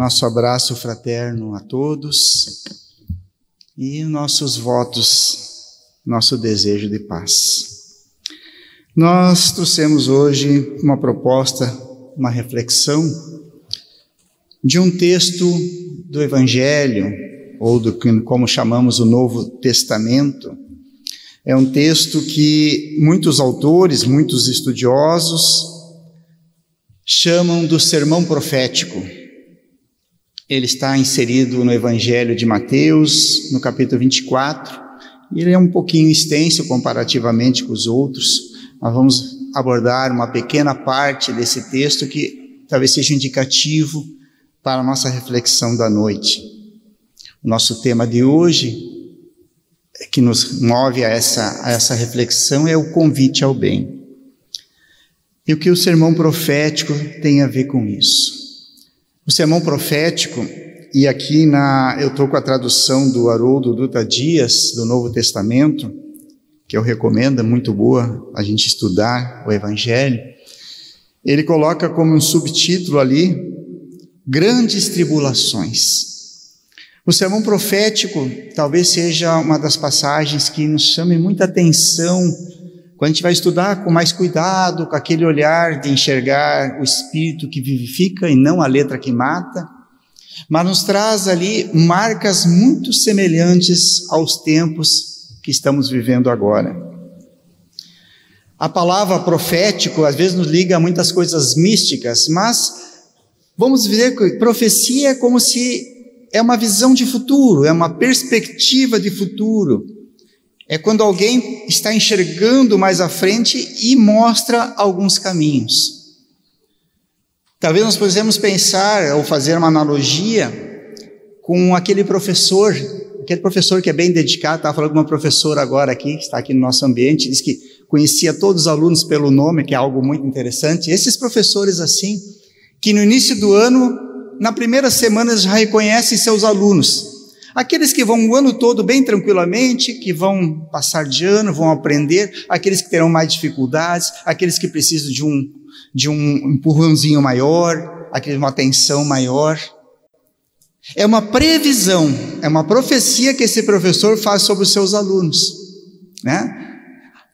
nosso abraço fraterno a todos e nossos votos, nosso desejo de paz. Nós trouxemos hoje uma proposta, uma reflexão de um texto do Evangelho, ou do como chamamos o Novo Testamento. É um texto que muitos autores, muitos estudiosos chamam do sermão profético. Ele está inserido no Evangelho de Mateus, no capítulo 24. Ele é um pouquinho extenso comparativamente com os outros. Nós vamos abordar uma pequena parte desse texto que talvez seja indicativo para a nossa reflexão da noite. O nosso tema de hoje, que nos move a essa, a essa reflexão, é o convite ao bem. E o que o sermão profético tem a ver com isso? O sermão profético, e aqui na, eu estou com a tradução do Haroldo Duta Dias, do Novo Testamento, que eu recomendo, é muito boa a gente estudar o Evangelho. Ele coloca como um subtítulo ali, Grandes Tribulações. O sermão profético talvez seja uma das passagens que nos chame muita atenção quando a gente vai estudar com mais cuidado, com aquele olhar de enxergar o espírito que vivifica e não a letra que mata, mas nos traz ali marcas muito semelhantes aos tempos que estamos vivendo agora. A palavra profético às vezes nos liga a muitas coisas místicas, mas vamos dizer que profecia é como se é uma visão de futuro, é uma perspectiva de futuro é quando alguém está enxergando mais à frente e mostra alguns caminhos. Talvez nós possamos pensar ou fazer uma analogia com aquele professor, aquele professor que é bem dedicado, estava falando com uma professora agora aqui, que está aqui no nosso ambiente, diz que conhecia todos os alunos pelo nome, que é algo muito interessante. Esses professores assim, que no início do ano, na primeira semana, já reconhecem seus alunos, Aqueles que vão o ano todo bem tranquilamente, que vão passar de ano, vão aprender, aqueles que terão mais dificuldades, aqueles que precisam de um, de um empurrãozinho maior, aqueles uma atenção maior. É uma previsão, é uma profecia que esse professor faz sobre os seus alunos, né?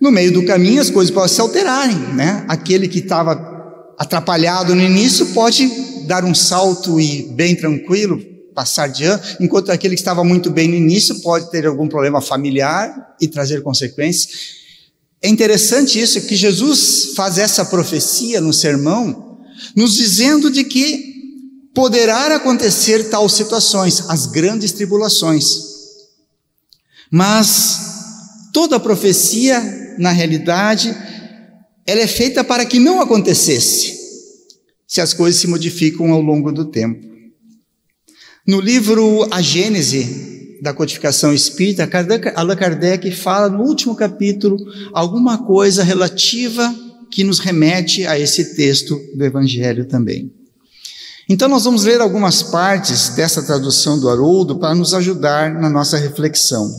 No meio do caminho as coisas podem se alterarem, né? Aquele que estava atrapalhado no início pode dar um salto e bem tranquilo, passar de ano, enquanto aquele que estava muito bem no início pode ter algum problema familiar e trazer consequências. É interessante isso, que Jesus faz essa profecia no sermão, nos dizendo de que poderá acontecer tal situações, as grandes tribulações. Mas toda profecia, na realidade, ela é feita para que não acontecesse, se as coisas se modificam ao longo do tempo. No livro A Gênese da Codificação Espírita, Allan Kardec fala no último capítulo alguma coisa relativa que nos remete a esse texto do Evangelho também. Então, nós vamos ler algumas partes dessa tradução do Haroldo para nos ajudar na nossa reflexão.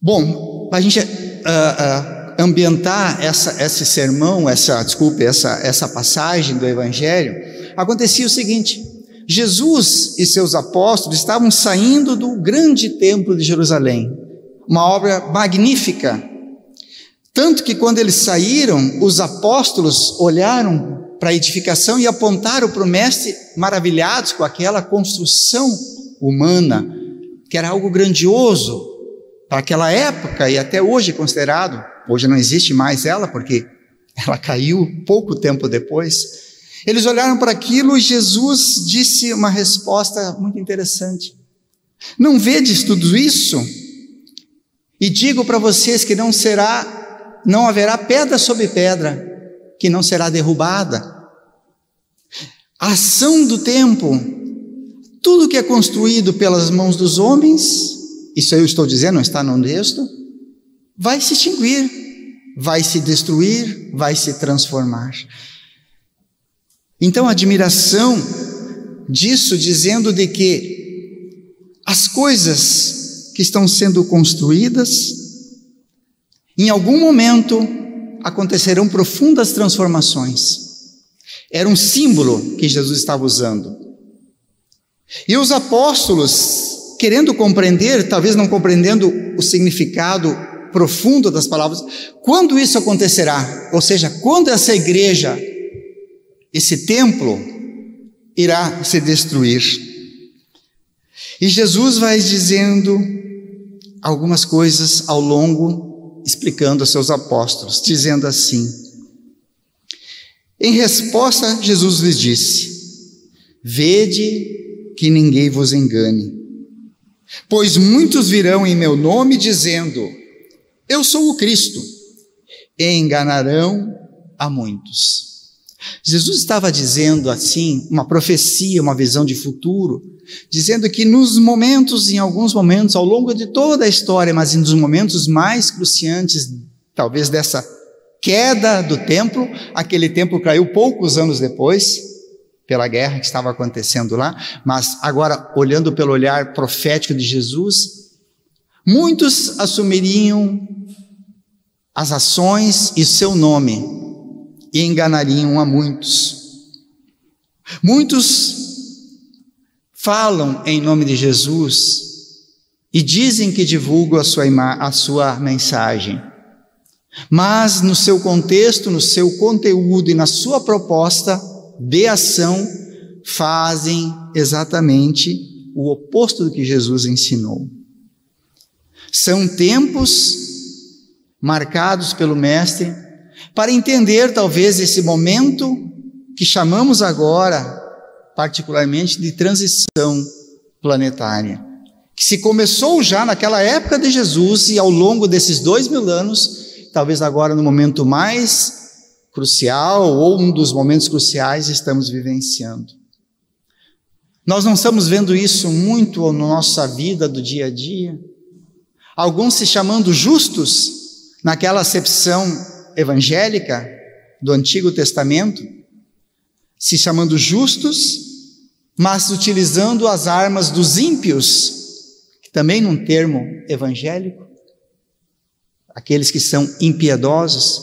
Bom, para a gente uh, uh, ambientar essa, esse sermão, essa, desculpe, essa, essa passagem do Evangelho, acontecia o seguinte: Jesus e seus apóstolos estavam saindo do grande templo de Jerusalém, uma obra magnífica. Tanto que quando eles saíram, os apóstolos olharam para a edificação e apontaram para o Mestre, maravilhados com aquela construção humana, que era algo grandioso para aquela época e até hoje considerado. Hoje não existe mais ela, porque ela caiu pouco tempo depois. Eles olharam para aquilo e Jesus disse uma resposta muito interessante. Não vedes tudo isso? E digo para vocês que não será, não haverá pedra sobre pedra que não será derrubada. A ação do tempo, tudo que é construído pelas mãos dos homens, isso eu estou dizendo, não está no texto, vai se extinguir, vai se destruir, vai se transformar. Então, a admiração disso, dizendo de que as coisas que estão sendo construídas, em algum momento acontecerão profundas transformações. Era um símbolo que Jesus estava usando. E os apóstolos, querendo compreender, talvez não compreendendo o significado profundo das palavras, quando isso acontecerá? Ou seja, quando essa igreja, esse templo, irá se destruir? E Jesus vai dizendo algumas coisas ao longo, explicando aos seus apóstolos, dizendo assim: Em resposta, Jesus lhes disse: Vede que ninguém vos engane, pois muitos virão em meu nome dizendo: Eu sou o Cristo, e enganarão a muitos. Jesus estava dizendo assim, uma profecia, uma visão de futuro, dizendo que nos momentos, em alguns momentos, ao longo de toda a história, mas nos momentos mais cruciantes, talvez dessa queda do templo, aquele templo caiu poucos anos depois, pela guerra que estava acontecendo lá, mas agora, olhando pelo olhar profético de Jesus, muitos assumiriam as ações e seu nome e enganariam a muitos. Muitos falam em nome de Jesus e dizem que divulgam a sua, a sua mensagem, mas no seu contexto, no seu conteúdo e na sua proposta de ação, fazem exatamente o oposto do que Jesus ensinou. São tempos marcados pelo Mestre para entender talvez esse momento que chamamos agora particularmente de transição planetária, que se começou já naquela época de Jesus e ao longo desses dois mil anos, talvez agora no momento mais crucial ou um dos momentos cruciais estamos vivenciando. Nós não estamos vendo isso muito na nossa vida do dia a dia. Alguns se chamando justos, naquela acepção evangélica do Antigo Testamento, se chamando justos, mas utilizando as armas dos ímpios, que também num termo evangélico, aqueles que são impiedosos.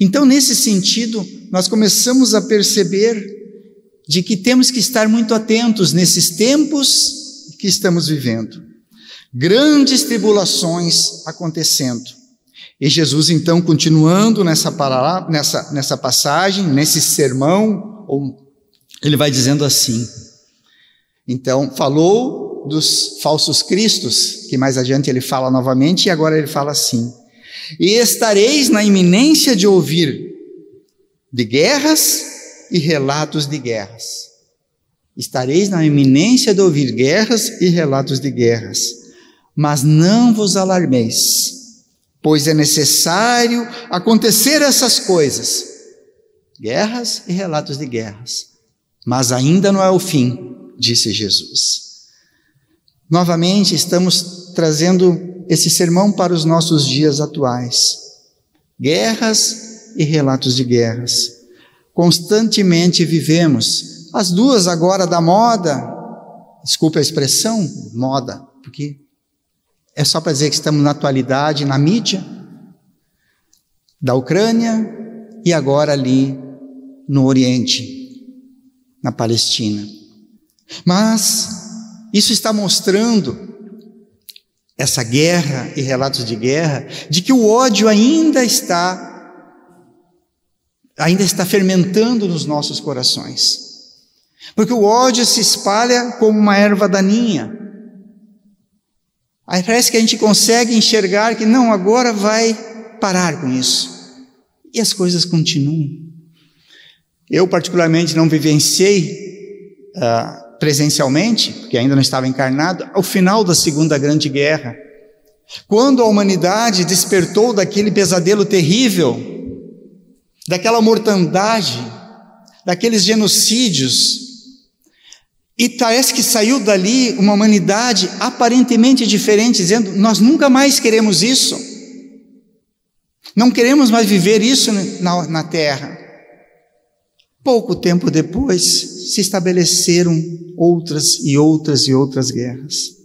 Então, nesse sentido, nós começamos a perceber de que temos que estar muito atentos nesses tempos que estamos vivendo. Grandes tribulações acontecendo. E Jesus, então, continuando nessa, nessa, nessa passagem, nesse sermão, ele vai dizendo assim. Então, falou dos falsos cristos, que mais adiante ele fala novamente, e agora ele fala assim: E estareis na iminência de ouvir de guerras e relatos de guerras. Estareis na iminência de ouvir guerras e relatos de guerras. Mas não vos alarmeis, pois é necessário acontecer essas coisas, guerras e relatos de guerras mas ainda não é o fim, disse Jesus. Novamente, estamos trazendo esse sermão para os nossos dias atuais. Guerras e relatos de guerras. Constantemente vivemos as duas agora da moda, desculpe a expressão, moda, porque é só para dizer que estamos na atualidade, na mídia, da Ucrânia e agora ali no Oriente, na Palestina. Mas isso está mostrando essa guerra e relatos de guerra, de que o ódio ainda está ainda está fermentando nos nossos corações. Porque o ódio se espalha como uma erva daninha. Aí parece que a gente consegue enxergar que não, agora vai parar com isso. E as coisas continuam. Eu, particularmente, não vivenciei uh, presencialmente, porque ainda não estava encarnado, ao final da Segunda Grande Guerra, quando a humanidade despertou daquele pesadelo terrível, daquela mortandade, daqueles genocídios, e parece que saiu dali uma humanidade aparentemente diferente, dizendo: Nós nunca mais queremos isso, não queremos mais viver isso na, na terra. Pouco tempo depois, se estabeleceram outras e outras e outras guerras.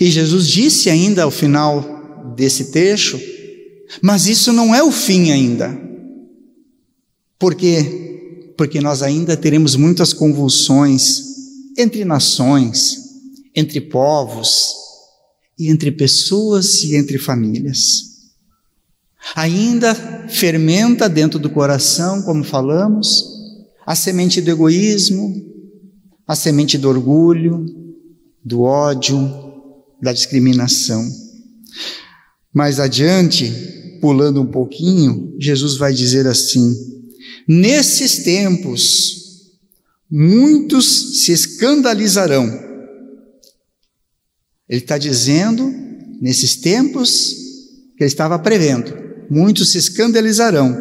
E Jesus disse ainda ao final desse trecho: Mas isso não é o fim ainda. Por quê? Porque nós ainda teremos muitas convulsões entre nações, entre povos, e entre pessoas e entre famílias. Ainda fermenta dentro do coração, como falamos, a semente do egoísmo, a semente do orgulho, do ódio, da discriminação. Mais adiante, pulando um pouquinho, Jesus vai dizer assim: Nesses tempos, muitos se escandalizarão. Ele está dizendo, nesses tempos, que ele estava prevendo, muitos se escandalizarão,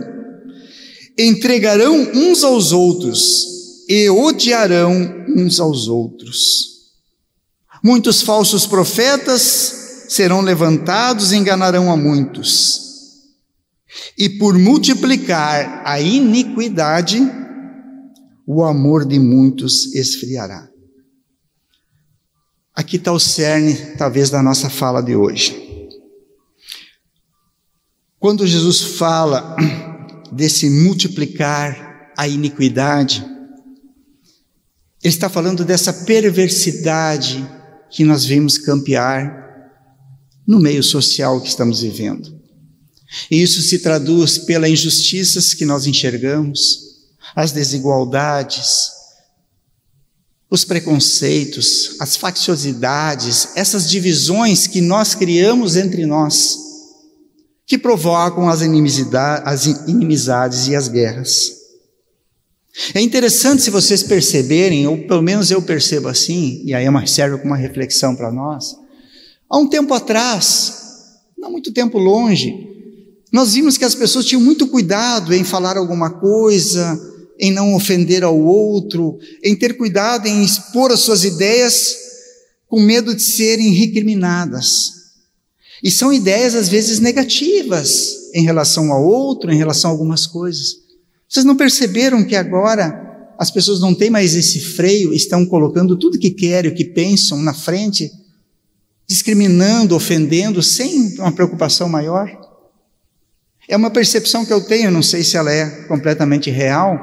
entregarão uns aos outros e odiarão uns aos outros. Muitos falsos profetas serão levantados e enganarão a muitos. E por multiplicar a iniquidade, o amor de muitos esfriará. Aqui está o cerne, talvez, da nossa fala de hoje. Quando Jesus fala desse multiplicar a iniquidade, ele está falando dessa perversidade que nós vimos campear no meio social que estamos vivendo. E isso se traduz pelas injustiças que nós enxergamos, as desigualdades, os preconceitos, as facciosidades, essas divisões que nós criamos entre nós que provocam as as inimizades e as guerras. É interessante se vocês perceberem, ou pelo menos eu percebo assim, e aí serve como uma reflexão para nós. Há um tempo atrás, não muito tempo longe, nós vimos que as pessoas tinham muito cuidado em falar alguma coisa, em não ofender ao outro, em ter cuidado em expor as suas ideias com medo de serem recriminadas. E são ideias às vezes negativas em relação ao outro, em relação a algumas coisas. Vocês não perceberam que agora as pessoas não têm mais esse freio, estão colocando tudo que querem, o que pensam na frente, discriminando, ofendendo, sem uma preocupação maior? É uma percepção que eu tenho, não sei se ela é completamente real,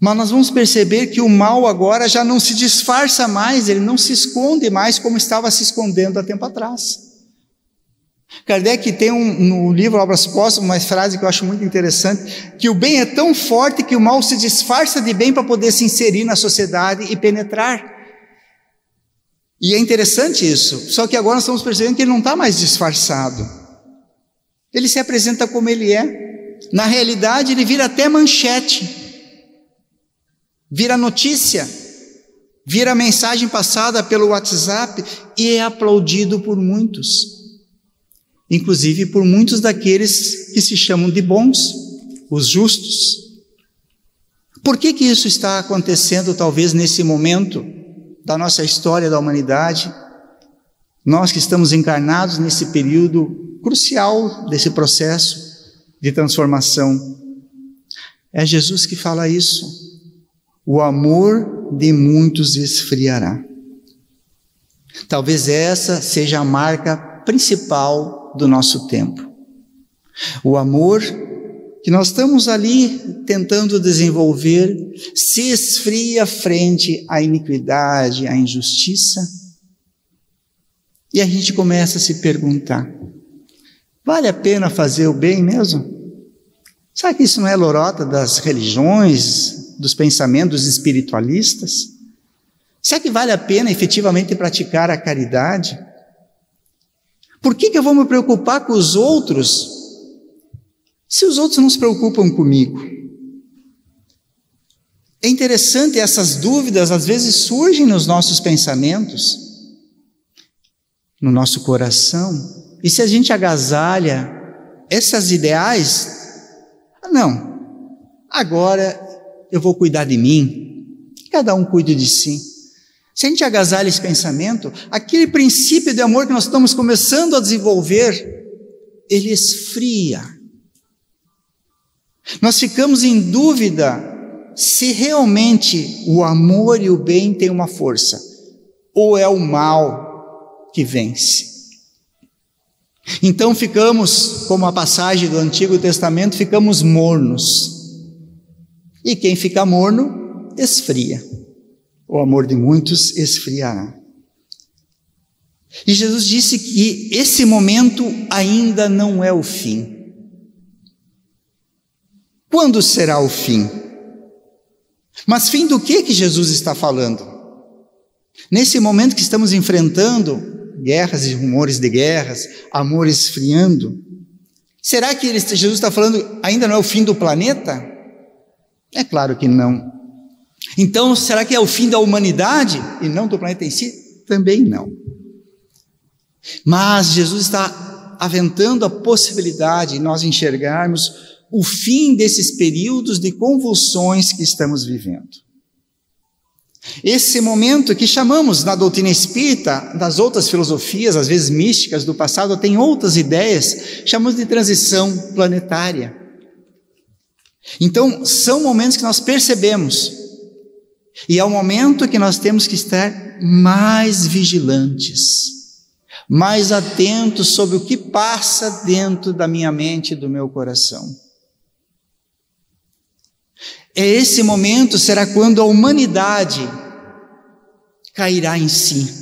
mas nós vamos perceber que o mal agora já não se disfarça mais, ele não se esconde mais como estava se escondendo há tempo atrás. Kardec tem um, no livro Obras Póstumas uma frase que eu acho muito interessante, que o bem é tão forte que o mal se disfarça de bem para poder se inserir na sociedade e penetrar. E é interessante isso, só que agora nós estamos percebendo que ele não está mais disfarçado. Ele se apresenta como ele é. Na realidade, ele vira até manchete, vira notícia, vira mensagem passada pelo WhatsApp e é aplaudido por muitos inclusive por muitos daqueles que se chamam de bons, os justos. Por que que isso está acontecendo talvez nesse momento da nossa história da humanidade? Nós que estamos encarnados nesse período crucial desse processo de transformação. É Jesus que fala isso. O amor de muitos esfriará. Talvez essa seja a marca principal do nosso tempo. O amor que nós estamos ali tentando desenvolver se esfria frente à iniquidade, à injustiça. E a gente começa a se perguntar: vale a pena fazer o bem mesmo? Será que isso não é lorota das religiões, dos pensamentos espiritualistas? Será que vale a pena efetivamente praticar a caridade? Por que, que eu vou me preocupar com os outros se os outros não se preocupam comigo? É interessante, essas dúvidas às vezes surgem nos nossos pensamentos, no nosso coração, e se a gente agasalha essas ideais, ah, não, agora eu vou cuidar de mim, cada um cuide de si. Se a gente agasalha esse pensamento, aquele princípio de amor que nós estamos começando a desenvolver, ele esfria. Nós ficamos em dúvida se realmente o amor e o bem têm uma força, ou é o mal que vence. Então ficamos, como a passagem do Antigo Testamento, ficamos mornos, E quem fica morno, esfria. O amor de muitos esfriará. E Jesus disse que esse momento ainda não é o fim. Quando será o fim? Mas fim do que que Jesus está falando? Nesse momento que estamos enfrentando guerras e rumores de guerras, amor esfriando, será que ele, Jesus está falando ainda não é o fim do planeta? É claro que não. Então, será que é o fim da humanidade e não do planeta em si? Também não. Mas Jesus está aventando a possibilidade de nós enxergarmos o fim desses períodos de convulsões que estamos vivendo. Esse momento que chamamos na doutrina espírita, das outras filosofias, às vezes místicas do passado, tem outras ideias, chamamos de transição planetária. Então, são momentos que nós percebemos, e é o momento que nós temos que estar mais vigilantes mais atento sobre o que passa dentro da minha mente e do meu coração. É esse momento será quando a humanidade cairá em si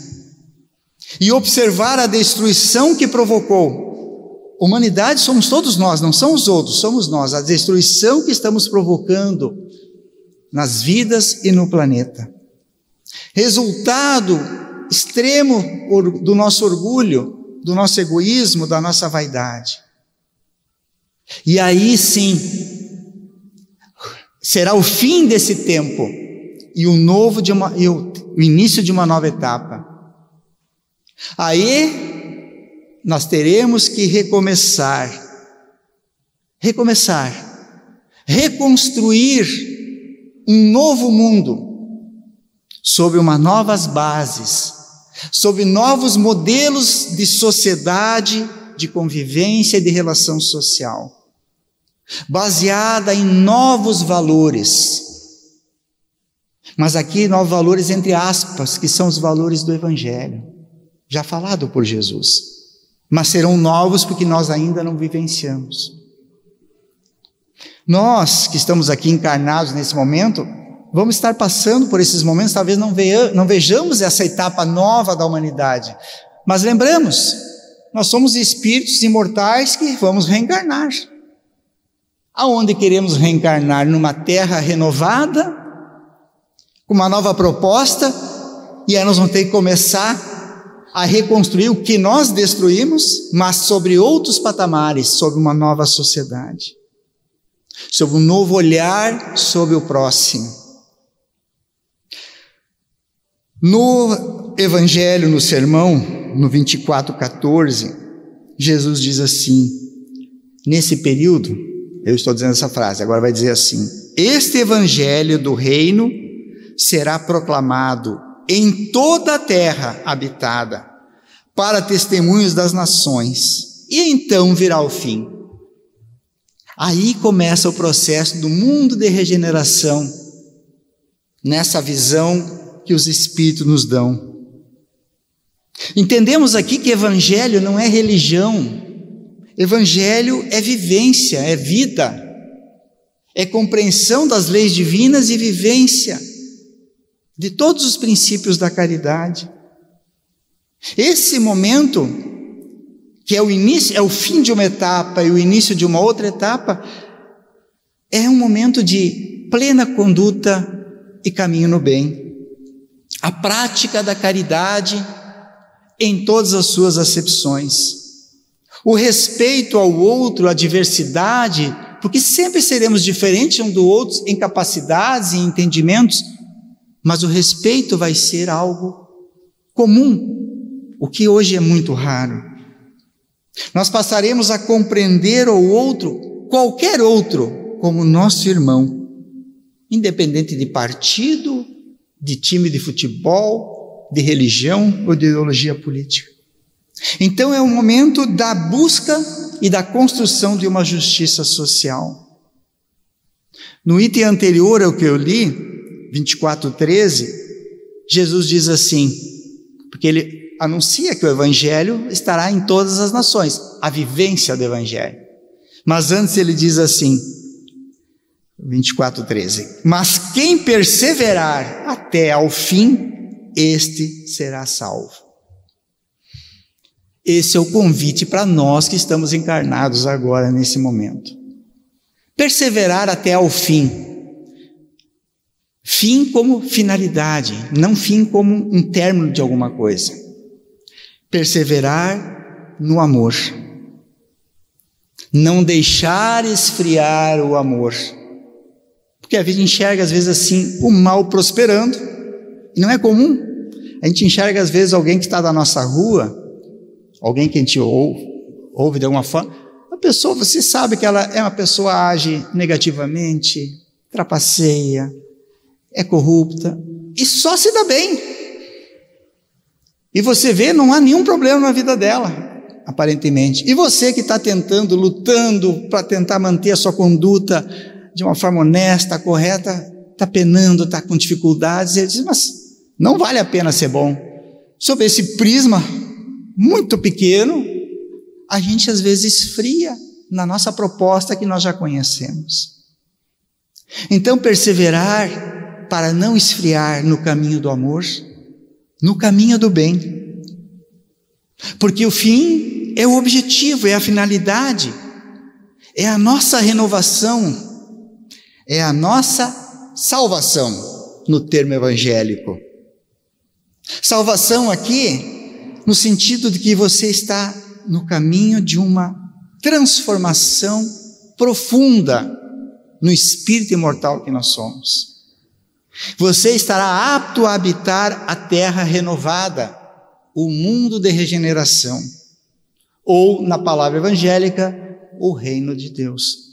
e observar a destruição que provocou. Humanidade somos todos nós, não são os outros, somos nós. A destruição que estamos provocando nas vidas e no planeta. Resultado extremo do nosso orgulho, do nosso egoísmo, da nossa vaidade. E aí sim, será o fim desse tempo e o novo de uma, e o, o início de uma nova etapa. Aí nós teremos que recomeçar, recomeçar, reconstruir um novo mundo sob uma novas bases, sob novos modelos de sociedade, de convivência e de relação social, baseada em novos valores. Mas aqui, novos valores entre aspas, que são os valores do Evangelho, já falado por Jesus. Mas serão novos porque nós ainda não vivenciamos. Nós que estamos aqui encarnados nesse momento, vamos estar passando por esses momentos, talvez não, vejamos essa etapa nova da humanidade, mas lembramos, nós somos espíritos imortais que vamos reencarnar. Aonde queremos reencarnar? Numa terra renovada, com uma nova proposta, e aí nós vamos ter que começar a reconstruir o que nós destruímos, mas sobre outros patamares, sobre uma nova sociedade, sobre um novo olhar sobre o próximo. No Evangelho, no sermão, no 24,14, Jesus diz assim: nesse período, eu estou dizendo essa frase, agora vai dizer assim: Este Evangelho do Reino será proclamado em toda a terra habitada, para testemunhos das nações, e então virá o fim. Aí começa o processo do mundo de regeneração, nessa visão que os Espíritos nos dão. Entendemos aqui que Evangelho não é religião, Evangelho é vivência, é vida, é compreensão das leis divinas e vivência de todos os princípios da caridade. Esse momento, que é o início, é o fim de uma etapa e o início de uma outra etapa, é um momento de plena conduta e caminho no bem. A prática da caridade em todas as suas acepções, o respeito ao outro, a diversidade, porque sempre seremos diferentes um do outro em capacidades e entendimentos, mas o respeito vai ser algo comum, o que hoje é muito raro. Nós passaremos a compreender o outro, qualquer outro, como nosso irmão, independente de partido, de time de futebol, de religião ou de ideologia política. Então é o momento da busca e da construção de uma justiça social. No item anterior ao que eu li, 24:13, Jesus diz assim, porque ele anuncia que o evangelho estará em todas as nações, a vivência do evangelho. Mas antes ele diz assim: 24, 13. Mas quem perseverar até ao fim, este será salvo. Esse é o convite para nós que estamos encarnados agora, nesse momento. Perseverar até ao fim. Fim como finalidade, não fim como um término de alguma coisa. Perseverar no amor. Não deixar esfriar o amor. Porque a gente enxerga às vezes assim o mal prosperando, e não é comum. A gente enxerga às vezes alguém que está da nossa rua, alguém que a gente ouve, ouve de alguma forma, a pessoa, você sabe que ela é uma pessoa age negativamente, trapaceia, é corrupta e só se dá bem. E você vê, não há nenhum problema na vida dela, aparentemente. E você que está tentando, lutando para tentar manter a sua conduta de uma forma honesta, correta, está penando, está com dificuldades, ele diz, mas não vale a pena ser bom. Sob esse prisma muito pequeno, a gente às vezes esfria na nossa proposta que nós já conhecemos. Então, perseverar para não esfriar no caminho do amor, no caminho do bem. Porque o fim é o objetivo, é a finalidade, é a nossa renovação, é a nossa salvação, no termo evangélico. Salvação aqui, no sentido de que você está no caminho de uma transformação profunda no espírito imortal que nós somos. Você estará apto a habitar a terra renovada, o mundo de regeneração, ou, na palavra evangélica, o reino de Deus.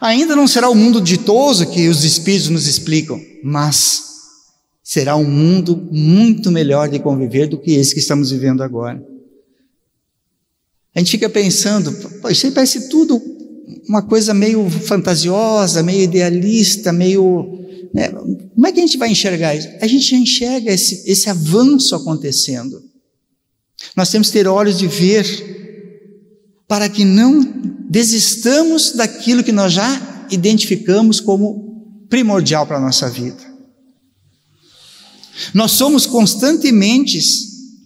Ainda não será o mundo ditoso que os Espíritos nos explicam, mas será um mundo muito melhor de conviver do que esse que estamos vivendo agora. A gente fica pensando, isso aí parece tudo uma coisa meio fantasiosa, meio idealista, meio. Né? Como é que a gente vai enxergar isso? A gente já enxerga esse, esse avanço acontecendo. Nós temos que ter olhos de ver para que não desistamos daquilo que nós já identificamos como primordial para a nossa vida. Nós somos constantemente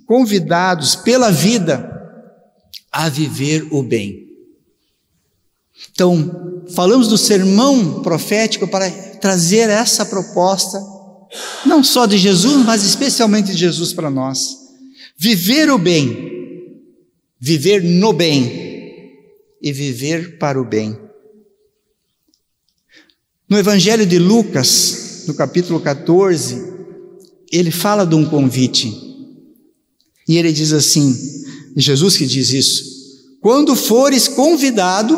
convidados pela vida a viver o bem. Então, falamos do sermão profético para trazer essa proposta, não só de Jesus, mas especialmente de Jesus para nós. Viver o bem, viver no bem e viver para o bem. No Evangelho de Lucas, no capítulo 14, ele fala de um convite. E ele diz assim: Jesus que diz isso: quando fores convidado,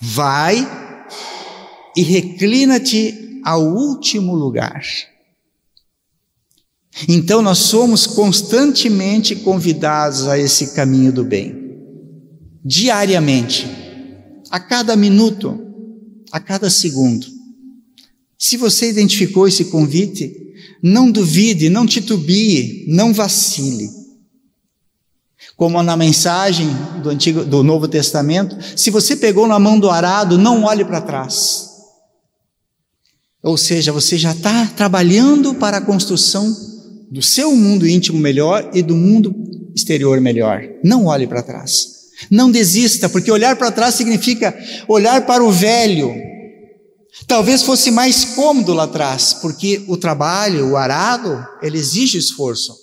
vai e reclina-te ao último lugar. Então nós somos constantemente convidados a esse caminho do bem diariamente, a cada minuto, a cada segundo. Se você identificou esse convite, não duvide, não titubie, não vacile. Como na mensagem do Antigo, do Novo Testamento, se você pegou na mão do arado, não olhe para trás. Ou seja, você já está trabalhando para a construção do seu mundo íntimo melhor e do mundo exterior melhor. Não olhe para trás. Não desista, porque olhar para trás significa olhar para o velho. Talvez fosse mais cômodo lá atrás, porque o trabalho, o arado, ele exige esforço.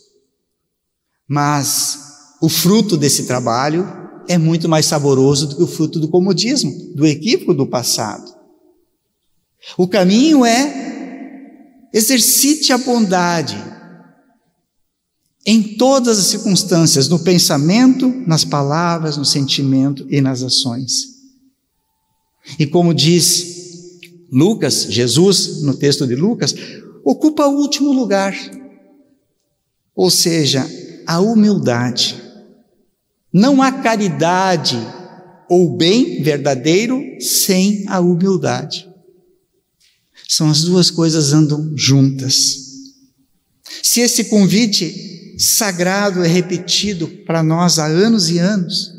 Mas o fruto desse trabalho é muito mais saboroso do que o fruto do comodismo, do equívoco do passado. O caminho é exercite a bondade, em todas as circunstâncias, no pensamento, nas palavras, no sentimento e nas ações. E como diz Lucas, Jesus, no texto de Lucas, ocupa o último lugar, ou seja, a humildade. Não há caridade ou bem verdadeiro sem a humildade. São as duas coisas andam juntas. Se esse convite sagrado é repetido para nós há anos e anos,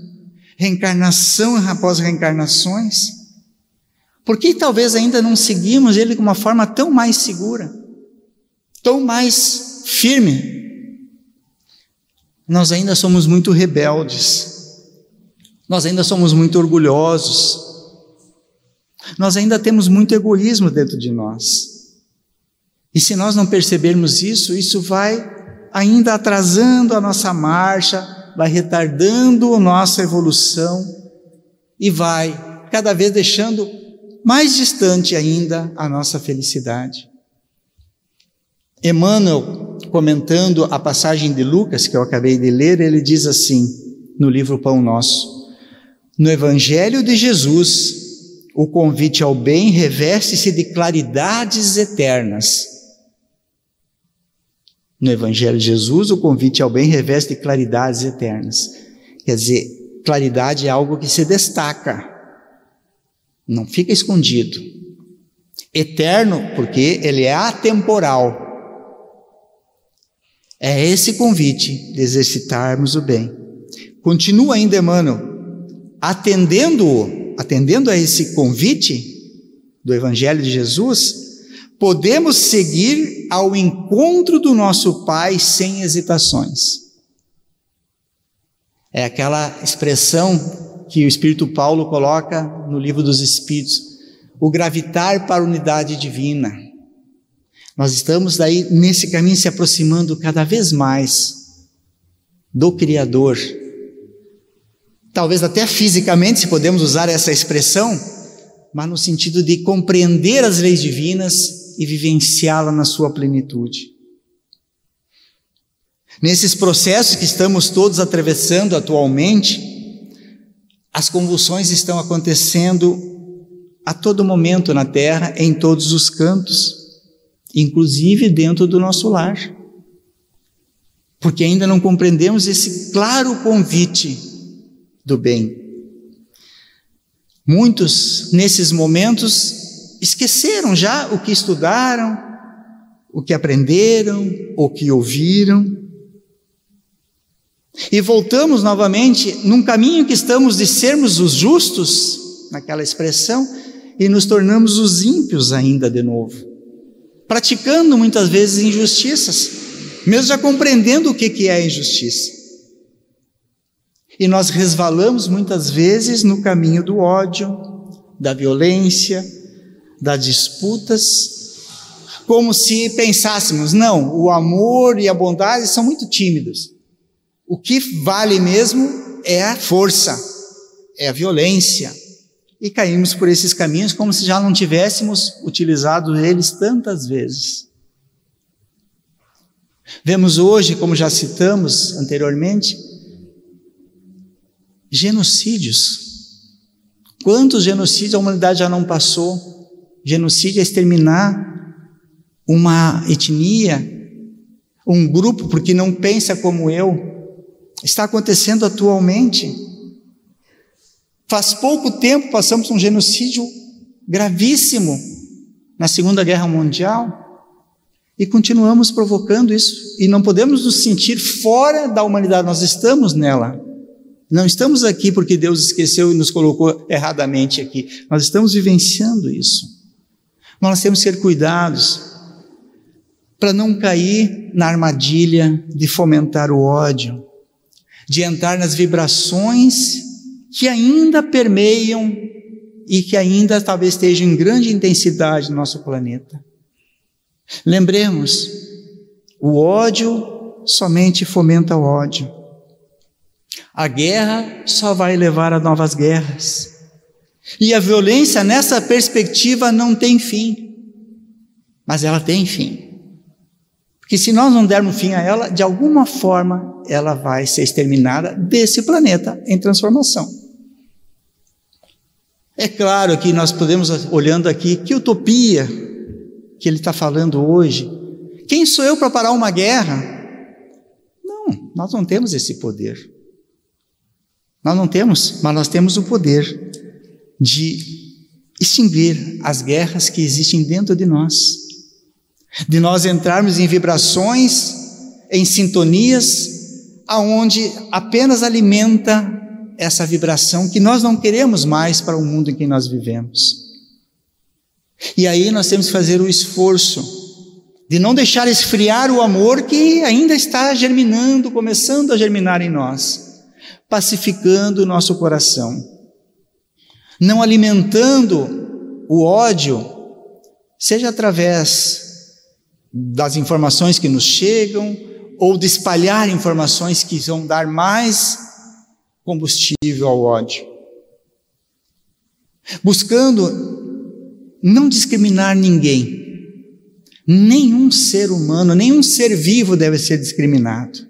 reencarnação após reencarnações. Por que talvez ainda não seguimos Ele de uma forma tão mais segura, tão mais firme? Nós ainda somos muito rebeldes, nós ainda somos muito orgulhosos, nós ainda temos muito egoísmo dentro de nós. E se nós não percebermos isso, isso vai ainda atrasando a nossa marcha, vai retardando a nossa evolução e vai cada vez deixando mais distante ainda a nossa felicidade. Emmanuel, comentando a passagem de Lucas que eu acabei de ler, ele diz assim, no livro Pão Nosso: No Evangelho de Jesus, o convite ao bem reveste-se de claridades eternas. No Evangelho de Jesus, o convite ao bem reveste de claridades eternas. Quer dizer, claridade é algo que se destaca, não fica escondido. Eterno, porque ele é atemporal. É esse convite de exercitarmos o bem. Continua ainda Emmanuel, atendendo-o, atendendo a esse convite do Evangelho de Jesus, podemos seguir ao encontro do nosso Pai sem hesitações. É aquela expressão que o Espírito Paulo coloca no livro dos Espíritos, o gravitar para a unidade divina. Nós estamos daí nesse caminho se aproximando cada vez mais do Criador. Talvez até fisicamente, se podemos usar essa expressão, mas no sentido de compreender as leis divinas e vivenciá-la na sua plenitude. Nesses processos que estamos todos atravessando atualmente, as convulsões estão acontecendo a todo momento na Terra, em todos os cantos, inclusive dentro do nosso lar. Porque ainda não compreendemos esse claro convite do bem. Muitos, nesses momentos, esqueceram já o que estudaram, o que aprenderam, o que ouviram. E voltamos novamente num caminho que estamos de sermos os justos, naquela expressão, e nos tornamos os ímpios ainda de novo, praticando muitas vezes injustiças, mesmo já compreendendo o que é injustiça. E nós resvalamos muitas vezes no caminho do ódio, da violência, das disputas, como se pensássemos, não, o amor e a bondade são muito tímidos. O que vale mesmo é a força, é a violência. E caímos por esses caminhos como se já não tivéssemos utilizado eles tantas vezes. Vemos hoje, como já citamos anteriormente, genocídios. Quantos genocídios a humanidade já não passou? Genocídio é exterminar uma etnia, um grupo, porque não pensa como eu. Está acontecendo atualmente. Faz pouco tempo passamos um genocídio gravíssimo na Segunda Guerra Mundial e continuamos provocando isso. E não podemos nos sentir fora da humanidade, nós estamos nela. Não estamos aqui porque Deus esqueceu e nos colocou erradamente aqui. Nós estamos vivenciando isso. Nós temos que ter cuidados para não cair na armadilha de fomentar o ódio, de entrar nas vibrações que ainda permeiam e que ainda talvez estejam em grande intensidade no nosso planeta. Lembremos, o ódio somente fomenta o ódio. A guerra só vai levar a novas guerras. E a violência nessa perspectiva não tem fim, mas ela tem fim. Porque se nós não dermos fim a ela, de alguma forma ela vai ser exterminada desse planeta em transformação. É claro que nós podemos, olhando aqui, que utopia que ele está falando hoje. Quem sou eu para parar uma guerra? Não, nós não temos esse poder. Nós não temos, mas nós temos o poder de extinguir as guerras que existem dentro de nós, de nós entrarmos em vibrações, em sintonias, aonde apenas alimenta essa vibração que nós não queremos mais para o mundo em que nós vivemos. E aí nós temos que fazer o esforço de não deixar esfriar o amor que ainda está germinando, começando a germinar em nós, pacificando o nosso coração, não alimentando o ódio, seja através das informações que nos chegam, ou de espalhar informações que vão dar mais combustível ao ódio. Buscando não discriminar ninguém. Nenhum ser humano, nenhum ser vivo deve ser discriminado.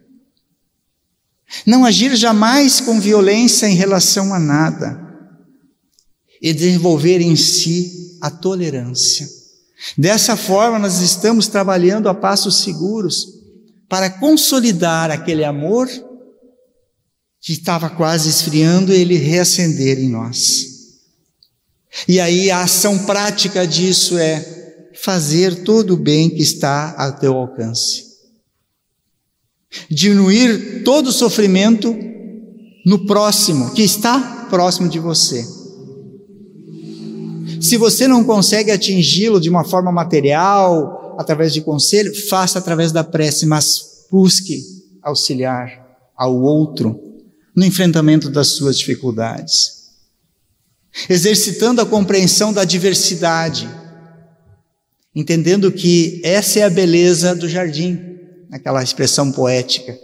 Não agir jamais com violência em relação a nada. E desenvolver em si a tolerância. Dessa forma, nós estamos trabalhando a passos seguros para consolidar aquele amor que estava quase esfriando, ele reacender em nós. E aí a ação prática disso é fazer todo o bem que está ao teu alcance. Diminuir todo o sofrimento no próximo, que está próximo de você. Se você não consegue atingi-lo de uma forma material, através de conselho, faça através da prece, mas busque auxiliar ao outro no enfrentamento das suas dificuldades. Exercitando a compreensão da diversidade, entendendo que essa é a beleza do jardim, aquela expressão poética.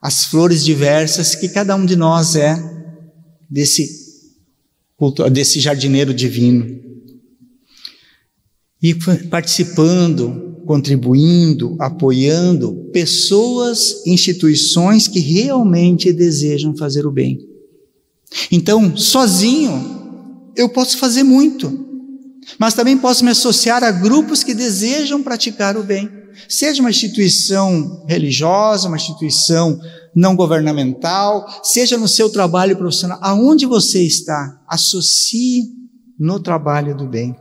As flores diversas que cada um de nós é desse, desse jardineiro divino e participando, contribuindo, apoiando pessoas, instituições que realmente desejam fazer o bem. Então, sozinho, eu posso fazer muito, mas também posso me associar a grupos que desejam praticar o bem. Seja uma instituição religiosa, uma instituição não governamental, seja no seu trabalho profissional, aonde você está, associe no trabalho do bem.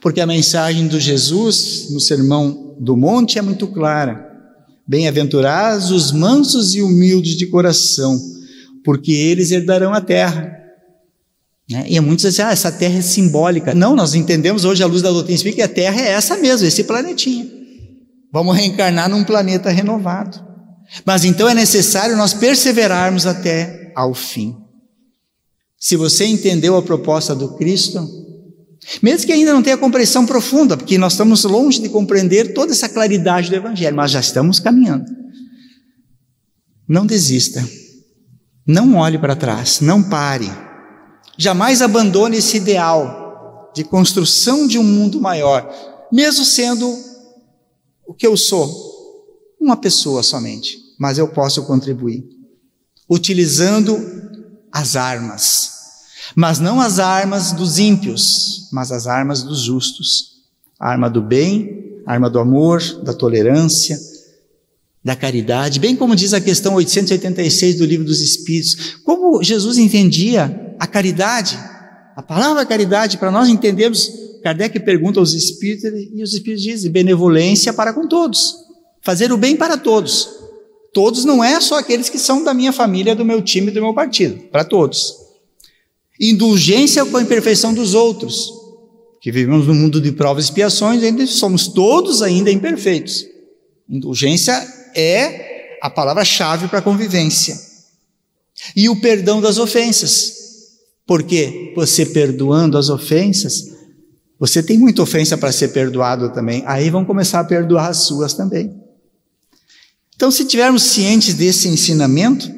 Porque a mensagem do Jesus no Sermão do Monte é muito clara. Bem-aventurados os mansos e humildes de coração, porque eles herdarão a terra. Né? E muitos dizem, ah, essa terra é simbólica. Não, nós entendemos hoje, à luz da doutrina espírita, que a terra é essa mesmo, esse planetinha. Vamos reencarnar num planeta renovado. Mas então é necessário nós perseverarmos até ao fim. Se você entendeu a proposta do Cristo, mesmo que ainda não tenha compreensão profunda, porque nós estamos longe de compreender toda essa claridade do Evangelho, mas já estamos caminhando. Não desista. Não olhe para trás. Não pare. Jamais abandone esse ideal de construção de um mundo maior, mesmo sendo o que eu sou, uma pessoa somente, mas eu posso contribuir, utilizando as armas mas não as armas dos ímpios, mas as armas dos justos. A arma do bem, a arma do amor, da tolerância, da caridade, bem como diz a questão 886 do Livro dos Espíritos. Como Jesus entendia a caridade, a palavra caridade, para nós entendermos, Kardec pergunta aos Espíritos e os Espíritos dizem: benevolência para com todos, fazer o bem para todos. Todos não é só aqueles que são da minha família, do meu time, do meu partido, para todos indulgência com a imperfeição dos outros, que vivemos no mundo de provas e expiações, ainda somos todos ainda imperfeitos. Indulgência é a palavra-chave para a convivência. E o perdão das ofensas. Porque você perdoando as ofensas, você tem muita ofensa para ser perdoado também. Aí vão começar a perdoar as suas também. Então, se tivermos cientes desse ensinamento,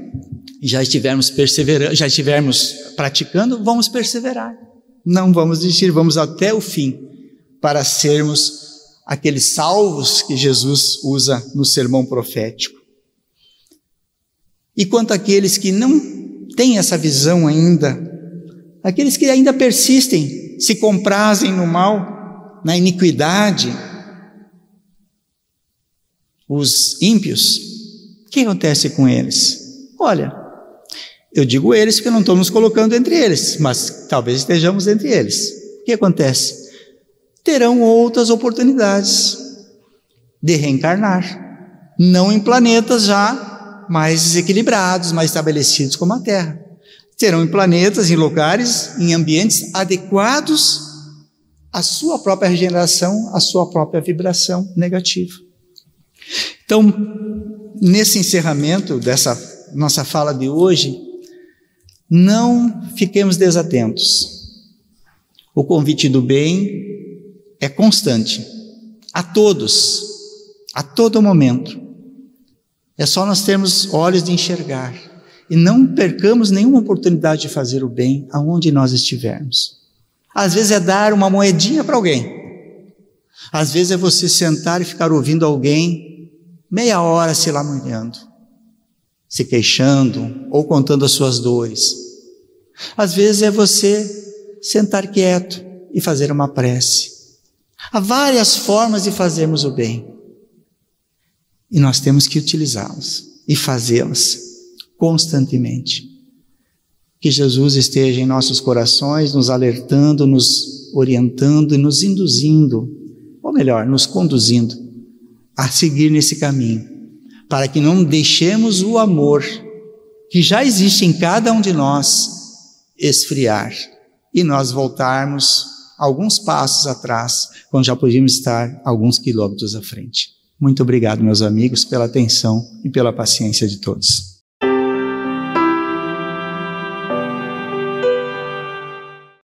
já estivermos perseverando, já estivermos praticando, vamos perseverar. Não vamos desistir, vamos até o fim para sermos aqueles salvos que Jesus usa no sermão profético. E quanto àqueles que não têm essa visão ainda, aqueles que ainda persistem, se comprazem no mal, na iniquidade, os ímpios, o que acontece com eles? Olha, eu digo eles porque não estou nos colocando entre eles, mas talvez estejamos entre eles. O que acontece? Terão outras oportunidades de reencarnar, não em planetas já mais equilibrados, mais estabelecidos como a Terra. Terão em planetas, em lugares, em ambientes adequados a sua própria regeneração, a sua própria vibração negativa. Então, nesse encerramento dessa nossa fala de hoje, não fiquemos desatentos. O convite do bem é constante, a todos, a todo momento. É só nós termos olhos de enxergar e não percamos nenhuma oportunidade de fazer o bem aonde nós estivermos. Às vezes é dar uma moedinha para alguém. Às vezes é você sentar e ficar ouvindo alguém meia hora se lamentando, se queixando ou contando as suas dores. Às vezes é você sentar quieto e fazer uma prece. Há várias formas de fazermos o bem. E nós temos que utilizá-las e fazê-las constantemente. Que Jesus esteja em nossos corações, nos alertando, nos orientando e nos induzindo, ou melhor, nos conduzindo a seguir nesse caminho, para que não deixemos o amor que já existe em cada um de nós esfriar e nós voltarmos alguns passos atrás, quando já podíamos estar alguns quilômetros à frente. Muito obrigado, meus amigos, pela atenção e pela paciência de todos.